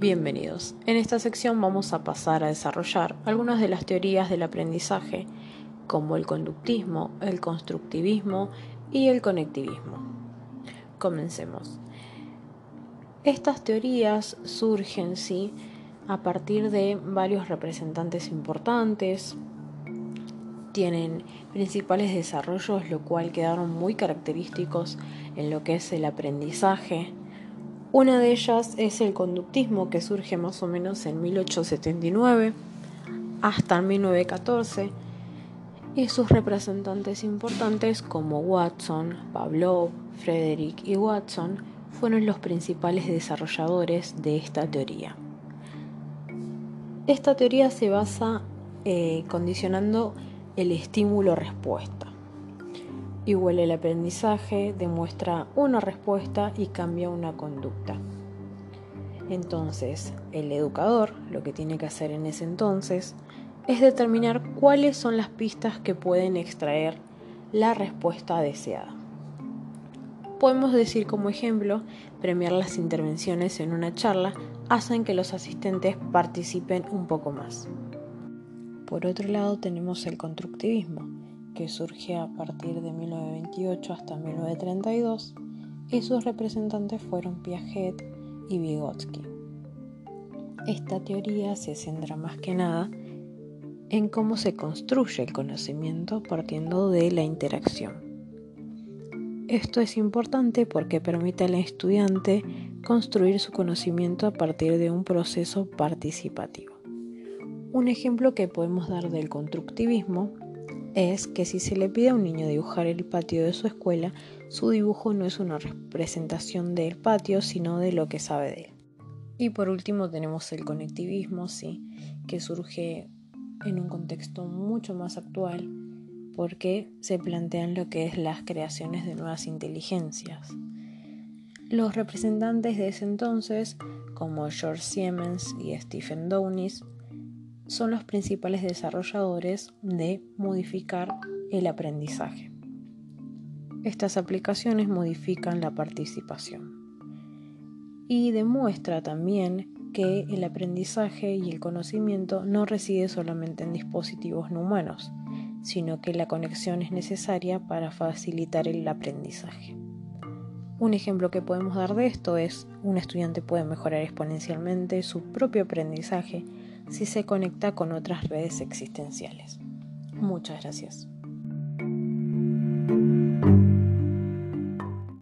Bienvenidos. En esta sección vamos a pasar a desarrollar algunas de las teorías del aprendizaje, como el conductismo, el constructivismo y el conectivismo. Comencemos. Estas teorías surgen, sí, a partir de varios representantes importantes, tienen principales desarrollos, lo cual quedaron muy característicos en lo que es el aprendizaje, una de ellas es el conductismo que surge más o menos en 1879 hasta 1914 y sus representantes importantes como Watson, Pavlov, Frederick y Watson fueron los principales desarrolladores de esta teoría. Esta teoría se basa eh, condicionando el estímulo-respuesta. Igual el aprendizaje demuestra una respuesta y cambia una conducta. Entonces, el educador lo que tiene que hacer en ese entonces es determinar cuáles son las pistas que pueden extraer la respuesta deseada. Podemos decir como ejemplo, premiar las intervenciones en una charla hacen que los asistentes participen un poco más. Por otro lado tenemos el constructivismo, que surge a partir de 1928 hasta 1932, y sus representantes fueron Piaget y Vygotsky. Esta teoría se centra más que nada en cómo se construye el conocimiento partiendo de la interacción. Esto es importante porque permite al estudiante construir su conocimiento a partir de un proceso participativo. Un ejemplo que podemos dar del constructivismo es que si se le pide a un niño dibujar el patio de su escuela, su dibujo no es una representación del patio, sino de lo que sabe de él. Y por último tenemos el conectivismo, sí, que surge en un contexto mucho más actual porque se plantean lo que es las creaciones de nuevas inteligencias. Los representantes de ese entonces, como George Siemens y Stephen Downies, son los principales desarrolladores de modificar el aprendizaje. Estas aplicaciones modifican la participación y demuestra también que el aprendizaje y el conocimiento no reside solamente en dispositivos no humanos, sino que la conexión es necesaria para facilitar el aprendizaje. Un ejemplo que podemos dar de esto es un estudiante puede mejorar exponencialmente su propio aprendizaje si se conecta con otras redes existenciales. Muchas gracias.